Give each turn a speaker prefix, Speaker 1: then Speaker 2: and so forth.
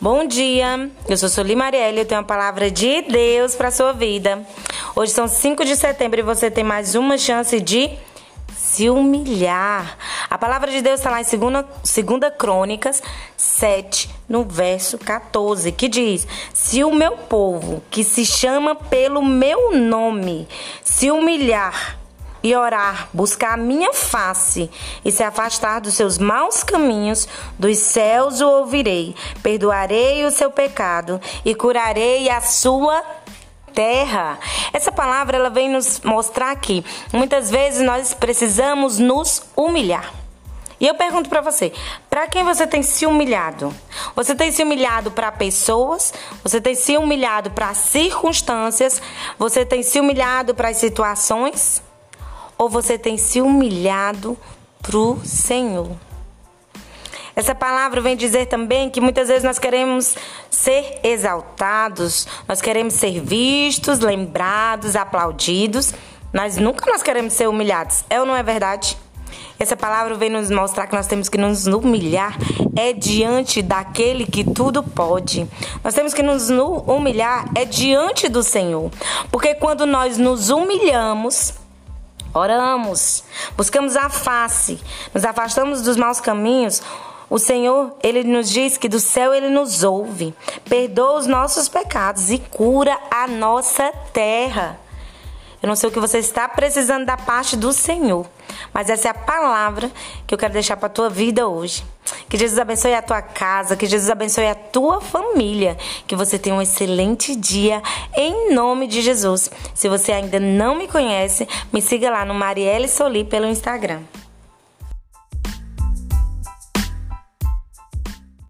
Speaker 1: Bom dia, eu sou Soli Marielle e eu tenho uma palavra de Deus para sua vida. Hoje são 5 de setembro e você tem mais uma chance de se humilhar. A palavra de Deus está lá em 2 segunda Crônicas 7, no verso 14, que diz: Se o meu povo, que se chama pelo meu nome, se humilhar e orar, buscar a minha face e se afastar dos seus maus caminhos, dos céus o ouvirei, perdoarei o seu pecado e curarei a sua terra. Essa palavra ela vem nos mostrar que muitas vezes nós precisamos nos humilhar. E eu pergunto para você, para quem você tem se humilhado? Você tem se humilhado para pessoas? Você tem se humilhado para circunstâncias? Você tem se humilhado para as situações? Ou você tem se humilhado pro Senhor? Essa palavra vem dizer também que muitas vezes nós queremos ser exaltados, nós queremos ser vistos, lembrados, aplaudidos, mas nunca nós queremos ser humilhados. É ou não é verdade? Essa palavra vem nos mostrar que nós temos que nos humilhar é diante daquele que tudo pode. Nós temos que nos humilhar é diante do Senhor. Porque quando nós nos humilhamos, Oramos, buscamos a face, nos afastamos dos maus caminhos. O Senhor, ele nos diz que do céu ele nos ouve, perdoa os nossos pecados e cura a nossa terra. Eu não sei o que você está precisando da parte do Senhor, mas essa é a palavra que eu quero deixar para a tua vida hoje. Que Jesus abençoe a tua casa, que Jesus abençoe a tua família, que você tenha um excelente dia em nome de Jesus. Se você ainda não me conhece, me siga lá no Marielle Soli pelo Instagram.